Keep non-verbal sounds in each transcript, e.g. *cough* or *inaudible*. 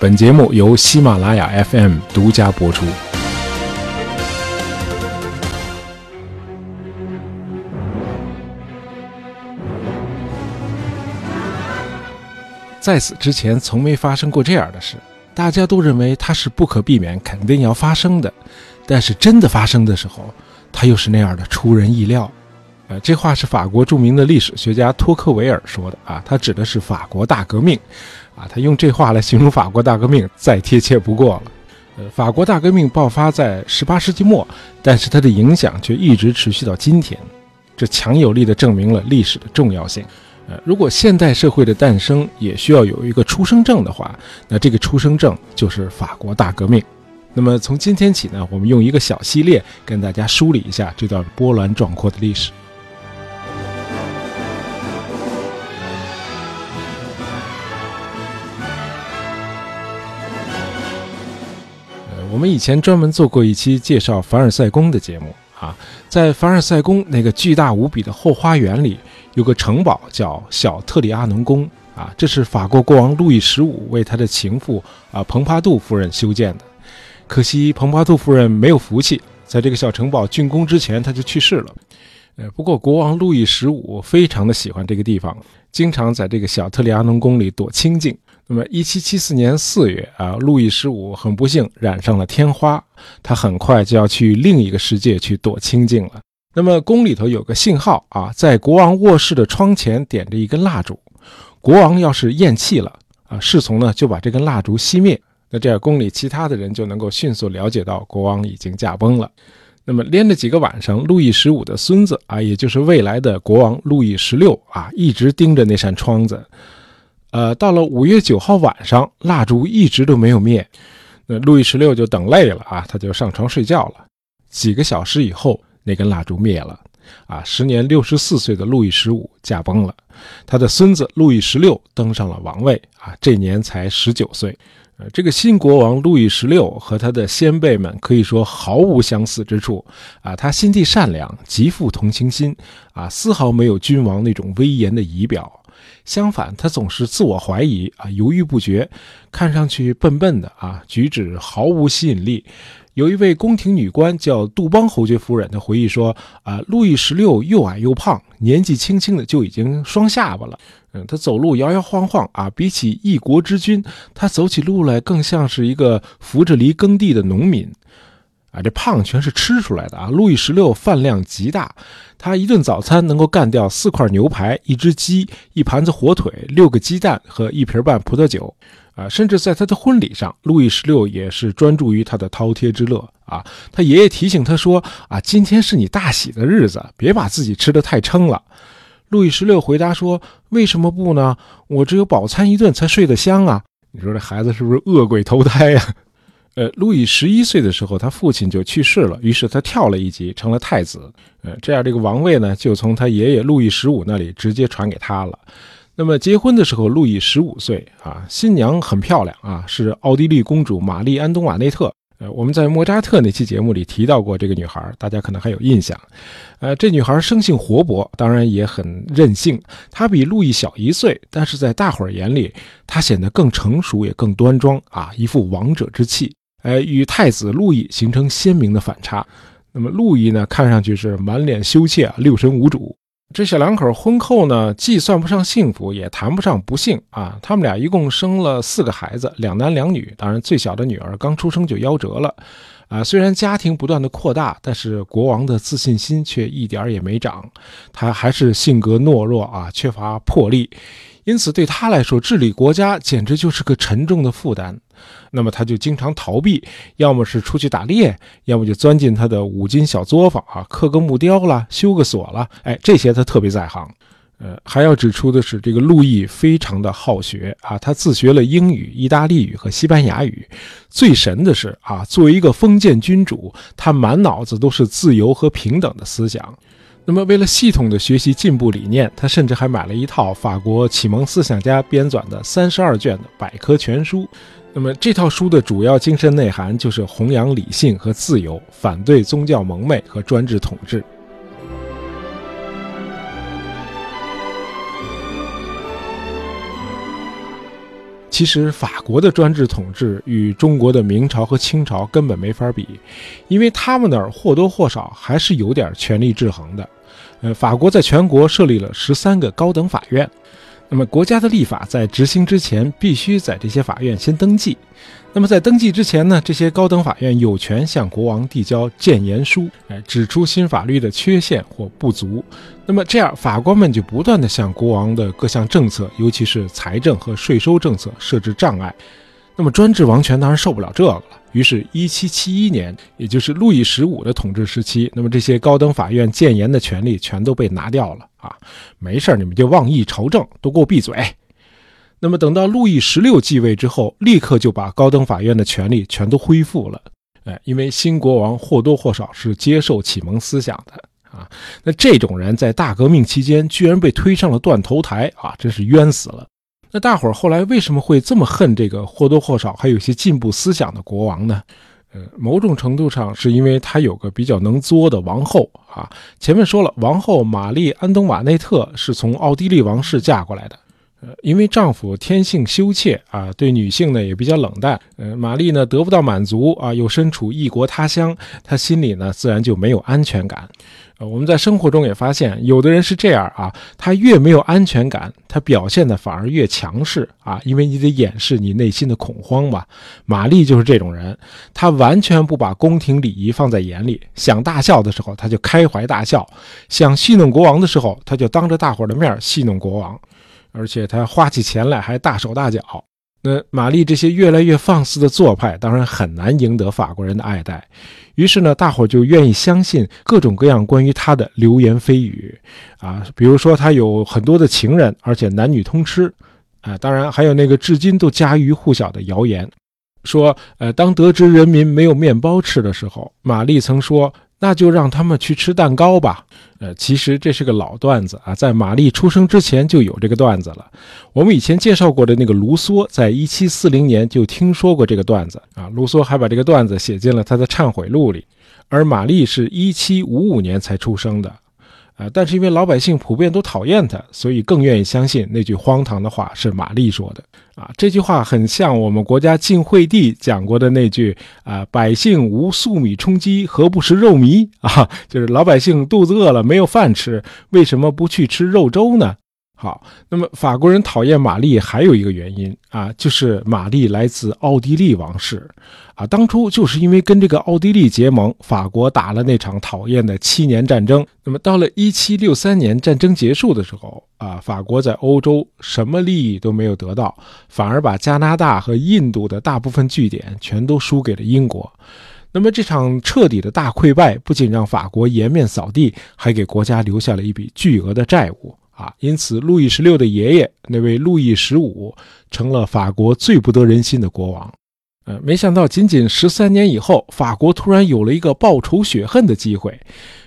本节目由喜马拉雅 FM 独家播出。在此之前，从没发生过这样的事。大家都认为它是不可避免、肯定要发生的，但是真的发生的时候，它又是那样的出人意料。呃，这话是法国著名的历史学家托克维尔说的啊，他指的是法国大革命，啊，他用这话来形容法国大革命再贴切不过了。呃，法国大革命爆发在18世纪末，但是它的影响却一直持续到今天，这强有力地证明了历史的重要性。呃，如果现代社会的诞生也需要有一个出生证的话，那这个出生证就是法国大革命。那么从今天起呢，我们用一个小系列跟大家梳理一下这段波澜壮阔的历史。我们以前专门做过一期介绍凡尔赛宫的节目啊，在凡尔赛宫那个巨大无比的后花园里。有个城堡叫小特里阿农宫啊，这是法国国王路易十五为他的情妇啊蓬帕杜夫人修建的。可惜蓬帕杜夫人没有福气，在这个小城堡竣工之前，她就去世了。呃，不过国王路易十五非常的喜欢这个地方，经常在这个小特里阿农宫里躲清静。那么，一七七四年四月啊，路易十五很不幸染上了天花，他很快就要去另一个世界去躲清静了。那么宫里头有个信号啊，在国王卧室的窗前点着一根蜡烛。国王要是咽气了啊，侍从呢就把这根蜡烛熄灭。那这样宫里其他的人就能够迅速了解到国王已经驾崩了。那么连着几个晚上，路易十五的孙子啊，也就是未来的国王路易十六啊，一直盯着那扇窗子。呃，到了五月九号晚上，蜡烛一直都没有灭。那路易十六就等累了啊，他就上床睡觉了。几个小时以后。那根蜡烛灭了，啊，时年六十四岁的路易十五驾崩了，他的孙子路易十六登上了王位，啊，这年才十九岁。呃，这个新国王路易十六和他的先辈们可以说毫无相似之处，啊，他心地善良，极富同情心，啊，丝毫没有君王那种威严的仪表。相反，他总是自我怀疑，啊，犹豫不决，看上去笨笨的，啊，举止毫无吸引力。有一位宫廷女官叫杜邦侯爵夫人，她回忆说：“啊，路易十六又矮又胖，年纪轻轻的就已经双下巴了。嗯，他走路摇摇晃晃啊，比起一国之君，他走起路来更像是一个扶着犁耕地的农民。啊，这胖全是吃出来的啊！路易十六饭量极大，他一顿早餐能够干掉四块牛排、一只鸡、一盘子火腿、六个鸡蛋和一瓶半葡萄酒。”啊，甚至在他的婚礼上，路易十六也是专注于他的饕餮之乐啊。他爷爷提醒他说：“啊，今天是你大喜的日子，别把自己吃得太撑了。”路易十六回答说：“为什么不呢？我只有饱餐一顿才睡得香啊！”你说这孩子是不是恶鬼投胎呀？呃，路易十一岁的时候，他父亲就去世了，于是他跳了一级，成了太子。呃，这样这个王位呢，就从他爷爷路易十五那里直接传给他了。那么结婚的时候，路易十五岁啊，新娘很漂亮啊，是奥地利公主玛丽安东瓦内特。呃，我们在莫扎特那期节目里提到过这个女孩，大家可能还有印象。呃，这女孩生性活泼，当然也很任性。她比路易小一岁，但是在大伙儿眼里，她显得更成熟，也更端庄啊，一副王者之气。呃，与太子路易形成鲜明的反差。那么路易呢，看上去是满脸羞怯啊，六神无主。这小两口婚后呢，既算不上幸福，也谈不上不幸啊。他们俩一共生了四个孩子，两男两女。当然，最小的女儿刚出生就夭折了。啊，虽然家庭不断的扩大，但是国王的自信心却一点也没长。他还是性格懦弱啊，缺乏魄力。因此，对他来说，治理国家简直就是个沉重的负担。那么，他就经常逃避，要么是出去打猎，要么就钻进他的五金小作坊啊，刻个木雕了，修个锁了。哎，这些他特别在行。呃，还要指出的是，这个路易非常的好学啊，他自学了英语、意大利语和西班牙语。最神的是啊，作为一个封建君主，他满脑子都是自由和平等的思想。那么，为了系统的学习进步理念，他甚至还买了一套法国启蒙思想家编纂的三十二卷的百科全书。那么，这套书的主要精神内涵就是弘扬理性和自由，反对宗教蒙昧和专制统治。其实法国的专制统治与中国的明朝和清朝根本没法比，因为他们那儿或多或少还是有点权力制衡的。呃，法国在全国设立了十三个高等法院。那么，国家的立法在执行之前，必须在这些法院先登记。那么，在登记之前呢，这些高等法院有权向国王递交谏言书，哎，指出新法律的缺陷或不足。那么，这样法官们就不断地向国王的各项政策，尤其是财政和税收政策设置障碍。那么，专制王权当然受不了这个了。于是，1771年，也就是路易十五的统治时期，那么这些高等法院谏言的权利全都被拿掉了啊！没事你们就妄议朝政，都给我闭嘴。那么，等到路易十六继位之后，立刻就把高等法院的权利全都恢复了。哎，因为新国王或多或少是接受启蒙思想的啊。那这种人在大革命期间居然被推上了断头台啊，真是冤死了。那大伙儿后来为什么会这么恨这个或多或少还有些进步思想的国王呢？呃，某种程度上是因为他有个比较能作的王后啊。前面说了，王后玛丽·安东瓦内特是从奥地利王室嫁过来的。呃，因为丈夫天性羞怯啊，对女性呢也比较冷淡。呃，玛丽呢得不到满足啊，又身处异国他乡，她心里呢自然就没有安全感。呃，我们在生活中也发现，有的人是这样啊，他越没有安全感，他表现的反而越强势啊，因为你得掩饰你内心的恐慌嘛。玛丽就是这种人，她完全不把宫廷礼仪放在眼里，想大笑的时候他就开怀大笑，想戏弄国王的时候他就当着大伙的面戏弄国王。而且他花起钱来还大手大脚，那玛丽这些越来越放肆的做派，当然很难赢得法国人的爱戴。于是呢，大伙就愿意相信各种各样关于他的流言蜚语，啊，比如说他有很多的情人，而且男女通吃，啊，当然还有那个至今都家喻户晓的谣言，说，呃，当得知人民没有面包吃的时候，玛丽曾说。那就让他们去吃蛋糕吧。呃，其实这是个老段子啊，在玛丽出生之前就有这个段子了。我们以前介绍过的那个卢梭，在一七四零年就听说过这个段子啊。卢梭还把这个段子写进了他的忏悔录里。而玛丽是一七五五年才出生的。啊，但是因为老百姓普遍都讨厌他，所以更愿意相信那句荒唐的话是玛丽说的。啊，这句话很像我们国家晋惠帝讲过的那句啊：“百姓无粟米充饥，何不食肉糜？” *laughs* 啊，就是老百姓肚子饿了没有饭吃，为什么不去吃肉粥呢？好，那么法国人讨厌玛丽还有一个原因啊，就是玛丽来自奥地利王室，啊，当初就是因为跟这个奥地利结盟，法国打了那场讨厌的七年战争。那么到了一七六三年战争结束的时候，啊，法国在欧洲什么利益都没有得到，反而把加拿大和印度的大部分据点全都输给了英国。那么这场彻底的大溃败，不仅让法国颜面扫地，还给国家留下了一笔巨额的债务。啊，因此，路易十六的爷爷那位路易十五成了法国最不得人心的国王。呃，没想到仅仅十三年以后，法国突然有了一个报仇雪恨的机会，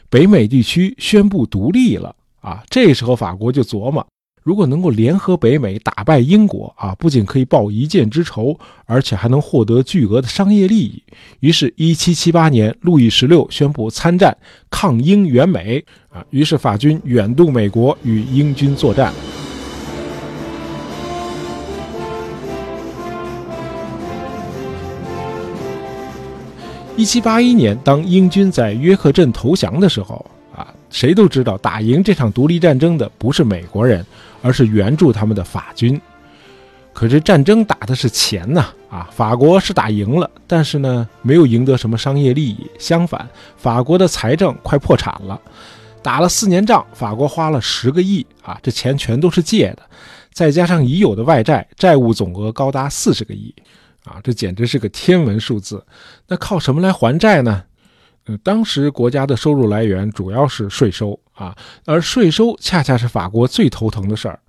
北美地区宣布独立了。啊，这时候法国就琢磨。如果能够联合北美打败英国啊，不仅可以报一箭之仇，而且还能获得巨额的商业利益。于是，1778年，路易十六宣布参战抗英援美啊。于是，法军远渡美国与英军作战。1781年，当英军在约克镇投降的时候啊，谁都知道打赢这场独立战争的不是美国人。而是援助他们的法军，可是战争打的是钱呐啊！法国是打赢了，但是呢，没有赢得什么商业利益。相反，法国的财政快破产了，打了四年仗，法国花了十个亿啊！这钱全都是借的，再加上已有的外债，债务总额高达四十个亿啊！这简直是个天文数字。那靠什么来还债呢？呃，当时国家的收入来源主要是税收啊，而税收恰恰是法国最头疼的事儿。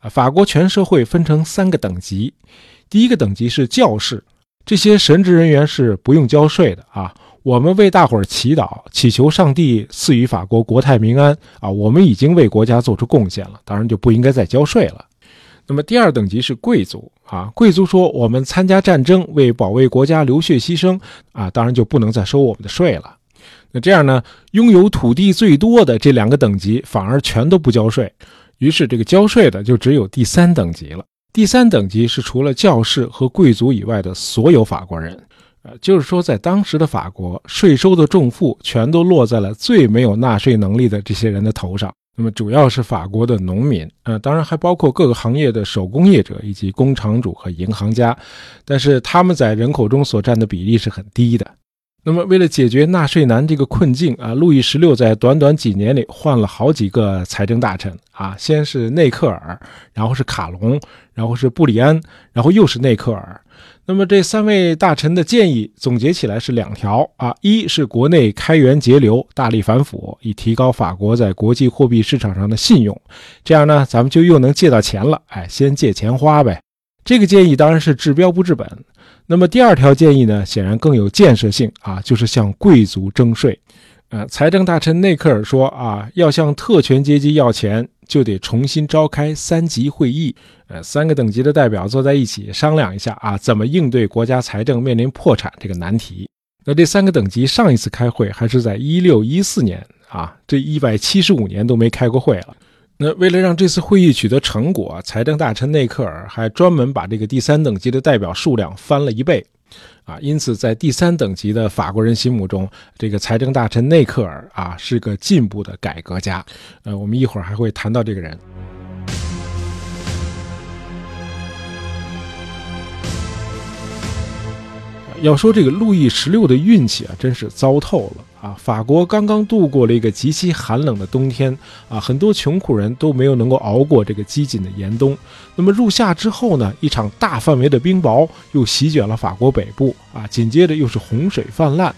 啊，法国全社会分成三个等级，第一个等级是教士，这些神职人员是不用交税的啊。我们为大伙儿祈祷，祈求上帝赐予法国国泰民安啊。我们已经为国家做出贡献了，当然就不应该再交税了。那么第二等级是贵族啊，贵族说我们参加战争为保卫国家流血牺牲啊，当然就不能再收我们的税了。那这样呢，拥有土地最多的这两个等级反而全都不交税，于是这个交税的就只有第三等级了。第三等级是除了教士和贵族以外的所有法国人，呃，就是说在当时的法国，税收的重负全都落在了最没有纳税能力的这些人的头上。那么主要是法国的农民，呃，当然还包括各个行业的手工业者以及工厂主和银行家，但是他们在人口中所占的比例是很低的。那么，为了解决纳税难这个困境啊，路易十六在短短几年里换了好几个财政大臣啊，先是内克尔，然后是卡隆，然后是布里安，然后又是内克尔。那么这三位大臣的建议总结起来是两条啊，一是国内开源节流，大力反腐，以提高法国在国际货币市场上的信用，这样呢，咱们就又能借到钱了。哎，先借钱花呗。这个建议当然是治标不治本。那么第二条建议呢，显然更有建设性啊，就是向贵族征税。呃，财政大臣内克尔说啊，要向特权阶级要钱，就得重新召开三级会议。呃，三个等级的代表坐在一起商量一下啊，怎么应对国家财政面临破产这个难题。那这三个等级上一次开会还是在一六一四年啊，这一百七十五年都没开过会了。那为了让这次会议取得成果，财政大臣内克尔还专门把这个第三等级的代表数量翻了一倍，啊，因此在第三等级的法国人心目中，这个财政大臣内克尔啊是个进步的改革家。呃，我们一会儿还会谈到这个人。要说这个路易十六的运气啊，真是糟透了。啊，法国刚刚度过了一个极其寒冷的冬天啊，很多穷苦人都没有能够熬过这个饥馑的严冬。那么入夏之后呢，一场大范围的冰雹又席卷了法国北部啊，紧接着又是洪水泛滥。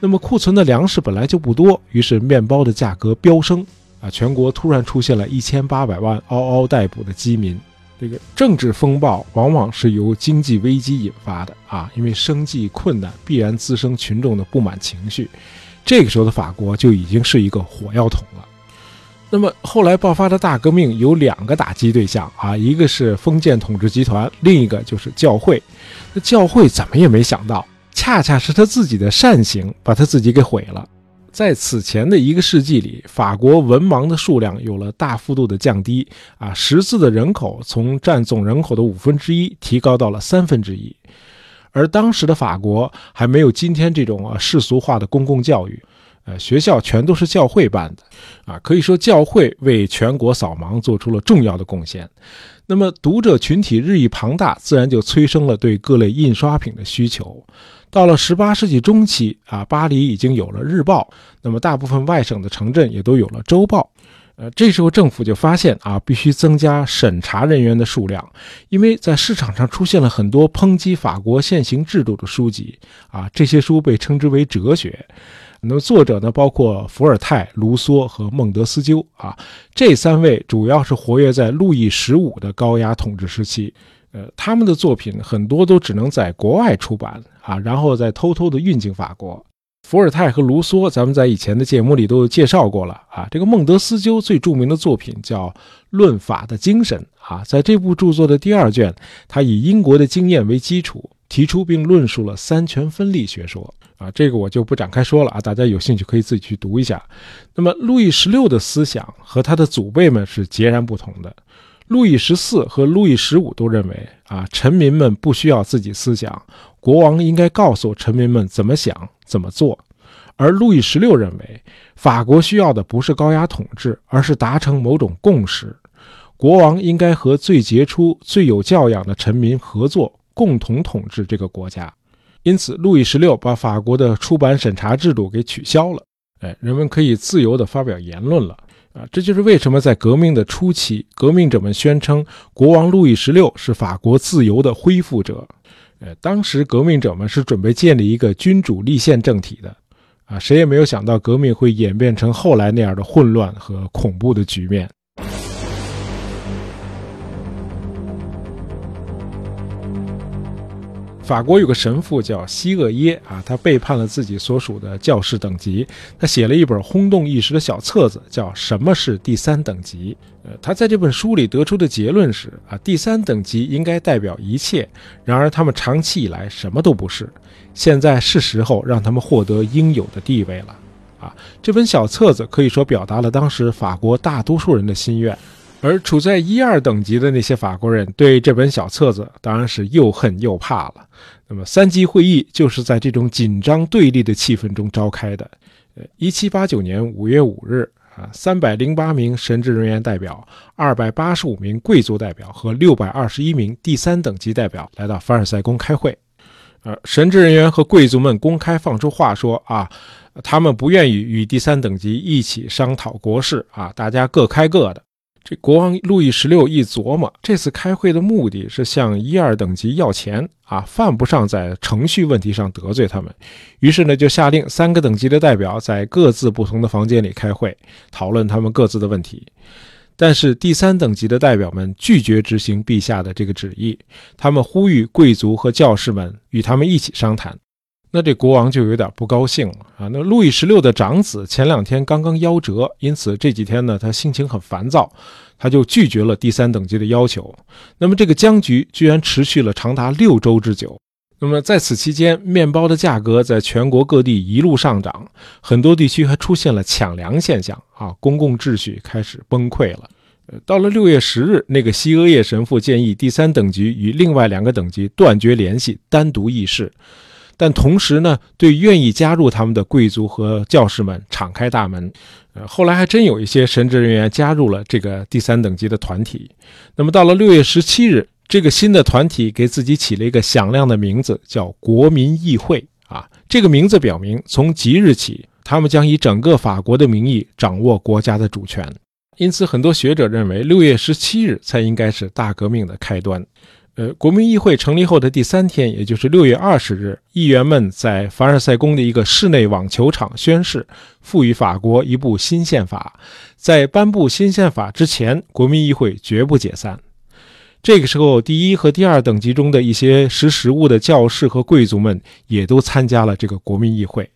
那么库存的粮食本来就不多，于是面包的价格飙升啊，全国突然出现了一千八百万嗷嗷待哺的饥民。这个政治风暴往往是由经济危机引发的啊，因为生计困难必然滋生群众的不满情绪。这个时候的法国就已经是一个火药桶了。那么后来爆发的大革命有两个打击对象啊，一个是封建统治集团，另一个就是教会。那教会怎么也没想到，恰恰是他自己的善行把他自己给毁了。在此前的一个世纪里，法国文盲的数量有了大幅度的降低啊，识字的人口从占总人口的五分之一提高到了三分之一。而当时的法国还没有今天这种世俗化的公共教育，呃，学校全都是教会办的，啊，可以说教会为全国扫盲做出了重要的贡献。那么读者群体日益庞大，自然就催生了对各类印刷品的需求。到了十八世纪中期，啊，巴黎已经有了日报，那么大部分外省的城镇也都有了周报。呃，这时候政府就发现啊，必须增加审查人员的数量，因为在市场上出现了很多抨击法国现行制度的书籍啊，这些书被称之为哲学。那么作者呢，包括伏尔泰、卢梭和孟德斯鸠啊，这三位主要是活跃在路易十五的高压统治时期。呃，他们的作品很多都只能在国外出版啊，然后再偷偷的运进法国。伏尔泰和卢梭，咱们在以前的节目里都介绍过了啊。这个孟德斯鸠最著名的作品叫《论法的精神》啊，在这部著作的第二卷，他以英国的经验为基础，提出并论述了三权分立学说啊。这个我就不展开说了啊，大家有兴趣可以自己去读一下。那么，路易十六的思想和他的祖辈们是截然不同的。路易十四和路易十五都认为啊，臣民们不需要自己思想，国王应该告诉臣民们怎么想。怎么做？而路易十六认为，法国需要的不是高压统治，而是达成某种共识。国王应该和最杰出、最有教养的臣民合作，共同统治这个国家。因此，路易十六把法国的出版审查制度给取消了。哎，人们可以自由地发表言论了。啊，这就是为什么在革命的初期，革命者们宣称国王路易十六是法国自由的恢复者。呃，当时革命者们是准备建立一个君主立宪政体的，啊，谁也没有想到革命会演变成后来那样的混乱和恐怖的局面。法国有个神父叫西厄耶啊，他背叛了自己所属的教士等级，他写了一本轰动一时的小册子，叫《什么是第三等级》。呃，他在这本书里得出的结论是啊，第三等级应该代表一切，然而他们长期以来什么都不是，现在是时候让他们获得应有的地位了。啊，这本小册子可以说表达了当时法国大多数人的心愿。而处在一二等级的那些法国人对这本小册子当然是又恨又怕了。那么三级会议就是在这种紧张对立的气氛中召开的。呃，一七八九年五月五日啊，三百零八名神职人员代表、二百八十五名贵族代表和六百二十一名第三等级代表来到凡尔赛宫开会。呃，神职人员和贵族们公开放出话说啊，他们不愿意与第三等级一起商讨国事啊，大家各开各的。这国王路易十六一琢磨，这次开会的目的是向一二等级要钱啊，犯不上在程序问题上得罪他们。于是呢，就下令三个等级的代表在各自不同的房间里开会，讨论他们各自的问题。但是第三等级的代表们拒绝执行陛下的这个旨意，他们呼吁贵族和教士们与他们一起商谈。那这国王就有点不高兴了啊！那路易十六的长子前两天刚刚夭折，因此这几天呢，他心情很烦躁，他就拒绝了第三等级的要求。那么这个僵局居然持续了长达六周之久。那么在此期间，面包的价格在全国各地一路上涨，很多地区还出现了抢粮现象啊！公共秩序开始崩溃了。呃，到了六月十日，那个西阿叶神父建议第三等级与另外两个等级断绝联系，单独议事。但同时呢，对愿意加入他们的贵族和教士们敞开大门。呃，后来还真有一些神职人员加入了这个第三等级的团体。那么到了六月十七日，这个新的团体给自己起了一个响亮的名字，叫国民议会。啊，这个名字表明，从即日起，他们将以整个法国的名义掌握国家的主权。因此，很多学者认为，六月十七日才应该是大革命的开端。呃，国民议会成立后的第三天，也就是六月二十日，议员们在凡尔赛宫的一个室内网球场宣誓，赋予法国一部新宪法。在颁布新宪法之前，国民议会绝不解散。这个时候，第一和第二等级中的一些识时务的教士和贵族们也都参加了这个国民议会。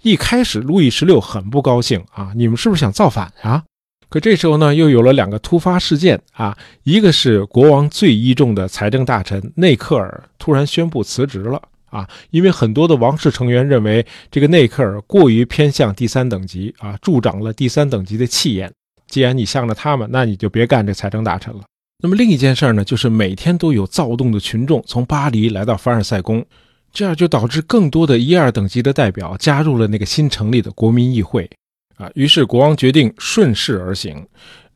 一开始，路易十六很不高兴啊，你们是不是想造反啊？可这时候呢，又有了两个突发事件啊，一个是国王最倚重的财政大臣内克尔突然宣布辞职了啊，因为很多的王室成员认为这个内克尔过于偏向第三等级啊，助长了第三等级的气焰。既然你向着他们，那你就别干这财政大臣了。那么另一件事呢，就是每天都有躁动的群众从巴黎来到凡尔赛宫，这样就导致更多的一二等级的代表加入了那个新成立的国民议会。啊，于是国王决定顺势而行。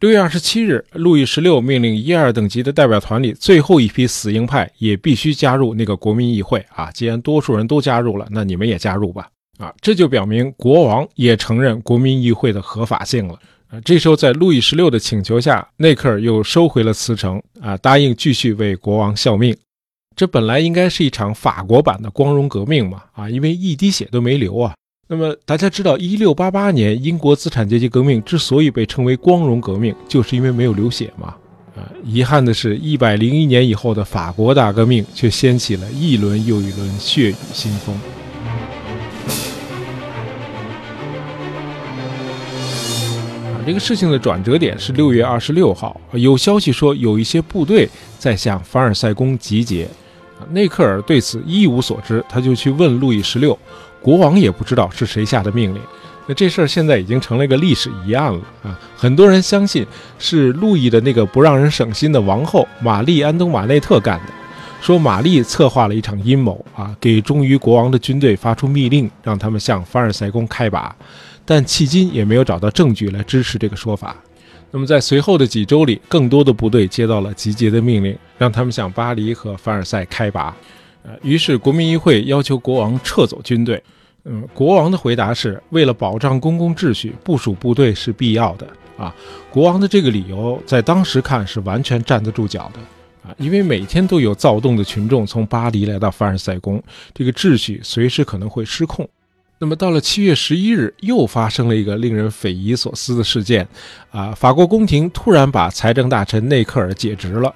六月二十七日，路易十六命令一二等级的代表团里最后一批死硬派也必须加入那个国民议会。啊，既然多数人都加入了，那你们也加入吧。啊，这就表明国王也承认国民议会的合法性了。啊，这时候在路易十六的请求下，内克尔又收回了辞呈，啊，答应继续为国王效命。这本来应该是一场法国版的光荣革命嘛。啊，因为一滴血都没流啊。那么大家知道，一六八八年英国资产阶级革命之所以被称为光荣革命，就是因为没有流血嘛。啊，遗憾的是，一百零一年以后的法国大革命却掀起了一轮又一轮血雨腥风。啊，这个事情的转折点是六月二十六号，有消息说有一些部队在向凡尔赛宫集结。啊，内克尔对此一无所知，他就去问路易十六。国王也不知道是谁下的命令，那这事儿现在已经成了一个历史疑案了啊！很多人相信是路易的那个不让人省心的王后玛丽·安东瓦内特干的，说玛丽策划了一场阴谋啊，给忠于国王的军队发出密令，让他们向凡尔赛宫开拔，但迄今也没有找到证据来支持这个说法。那么在随后的几周里，更多的部队接到了集结的命令，让他们向巴黎和凡尔赛开拔。呃，于是国民议会要求国王撤走军队。嗯，国王的回答是为了保障公共秩序，部署部队是必要的啊。国王的这个理由在当时看是完全站得住脚的啊，因为每天都有躁动的群众从巴黎来到凡尔赛宫，这个秩序随时可能会失控。那么到了七月十一日，又发生了一个令人匪夷所思的事件啊，法国宫廷突然把财政大臣内克尔解职了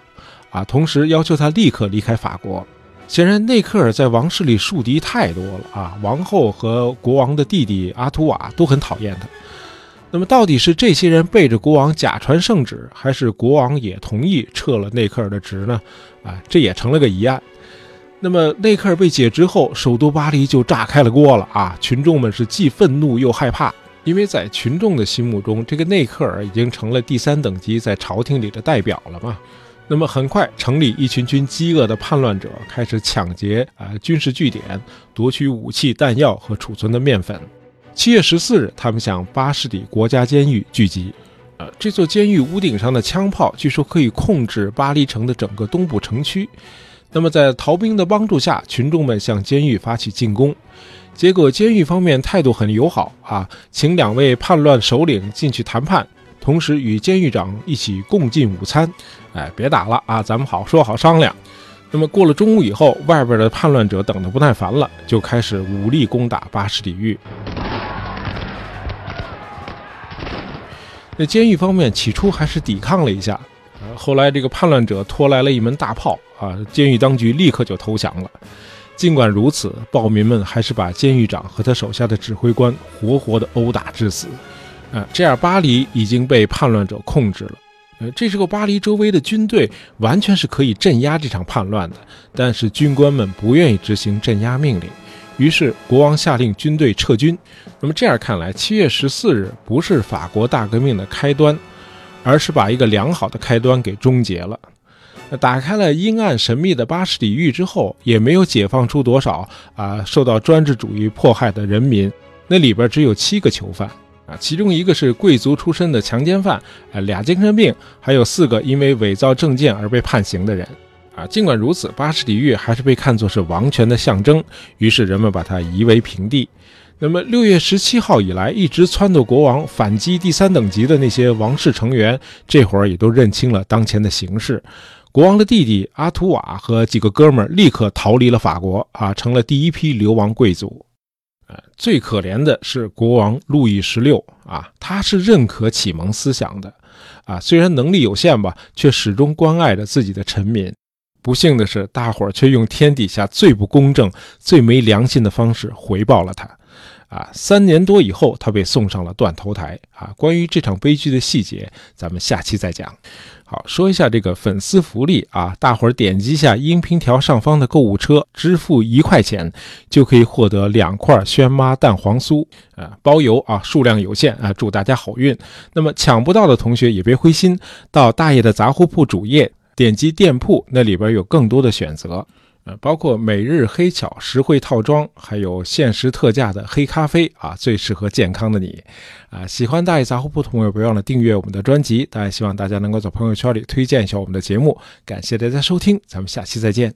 啊，同时要求他立刻离开法国。显然，内克尔在王室里树敌太多了啊！王后和国王的弟弟阿图瓦都很讨厌他。那么，到底是这些人背着国王假传圣旨，还是国王也同意撤了内克尔的职呢？啊，这也成了个疑案。那么，内克尔被解职后，首都巴黎就炸开了锅了啊！群众们是既愤怒又害怕，因为在群众的心目中，这个内克尔已经成了第三等级在朝廷里的代表了嘛。那么很快，城里一群群饥饿的叛乱者开始抢劫啊军事据点，夺取武器、弹药和储存的面粉。七月十四日，他们向巴士底国家监狱聚集。呃，这座监狱屋顶上的枪炮据说可以控制巴黎城的整个东部城区。那么，在逃兵的帮助下，群众们向监狱发起进攻。结果，监狱方面态度很友好啊，请两位叛乱首领进去谈判。同时与监狱长一起共进午餐，哎，别打了啊，咱们好说好商量。那么过了中午以后，外边的叛乱者等得不耐烦了，就开始武力攻打巴士底狱。那监狱方面起初还是抵抗了一下，后来这个叛乱者拖来了一门大炮啊，监狱当局立刻就投降了。尽管如此，暴民们还是把监狱长和他手下的指挥官活活的殴打致死。啊，这样巴黎已经被叛乱者控制了。呃，这时候巴黎周围的军队完全是可以镇压这场叛乱的，但是军官们不愿意执行镇压命令，于是国王下令军队撤军。那么这样看来，七月十四日不是法国大革命的开端，而是把一个良好的开端给终结了。打开了阴暗神秘的巴士底狱之后，也没有解放出多少啊受到专制主义迫害的人民，那里边只有七个囚犯。啊，其中一个是贵族出身的强奸犯，啊，俩精神病，还有四个因为伪造证件而被判刑的人。啊，尽管如此，巴士底狱还是被看作是王权的象征，于是人们把它夷为平地。那么六月十七号以来，一直撺掇国王反击第三等级的那些王室成员，这会儿也都认清了当前的形势。国王的弟弟阿图瓦和几个哥们儿立刻逃离了法国，啊，成了第一批流亡贵族。呃，最可怜的是国王路易十六啊，他是认可启蒙思想的，啊，虽然能力有限吧，却始终关爱着自己的臣民。不幸的是，大伙儿却用天底下最不公正、最没良心的方式回报了他。啊，三年多以后，他被送上了断头台。啊，关于这场悲剧的细节，咱们下期再讲。好，说一下这个粉丝福利啊，大伙儿点击一下音频条上方的购物车，支付一块钱，就可以获得两块轩妈蛋黄酥，啊，包邮啊，数量有限啊，祝大家好运。那么抢不到的同学也别灰心，到大爷的杂货铺主页，点击店铺，那里边有更多的选择。包括每日黑巧实惠套装，还有限时特价的黑咖啡啊，最适合健康的你啊！喜欢大爷杂货铺的朋友，别忘了订阅我们的专辑。当然，希望大家能够在朋友圈里推荐一下我们的节目。感谢大家收听，咱们下期再见。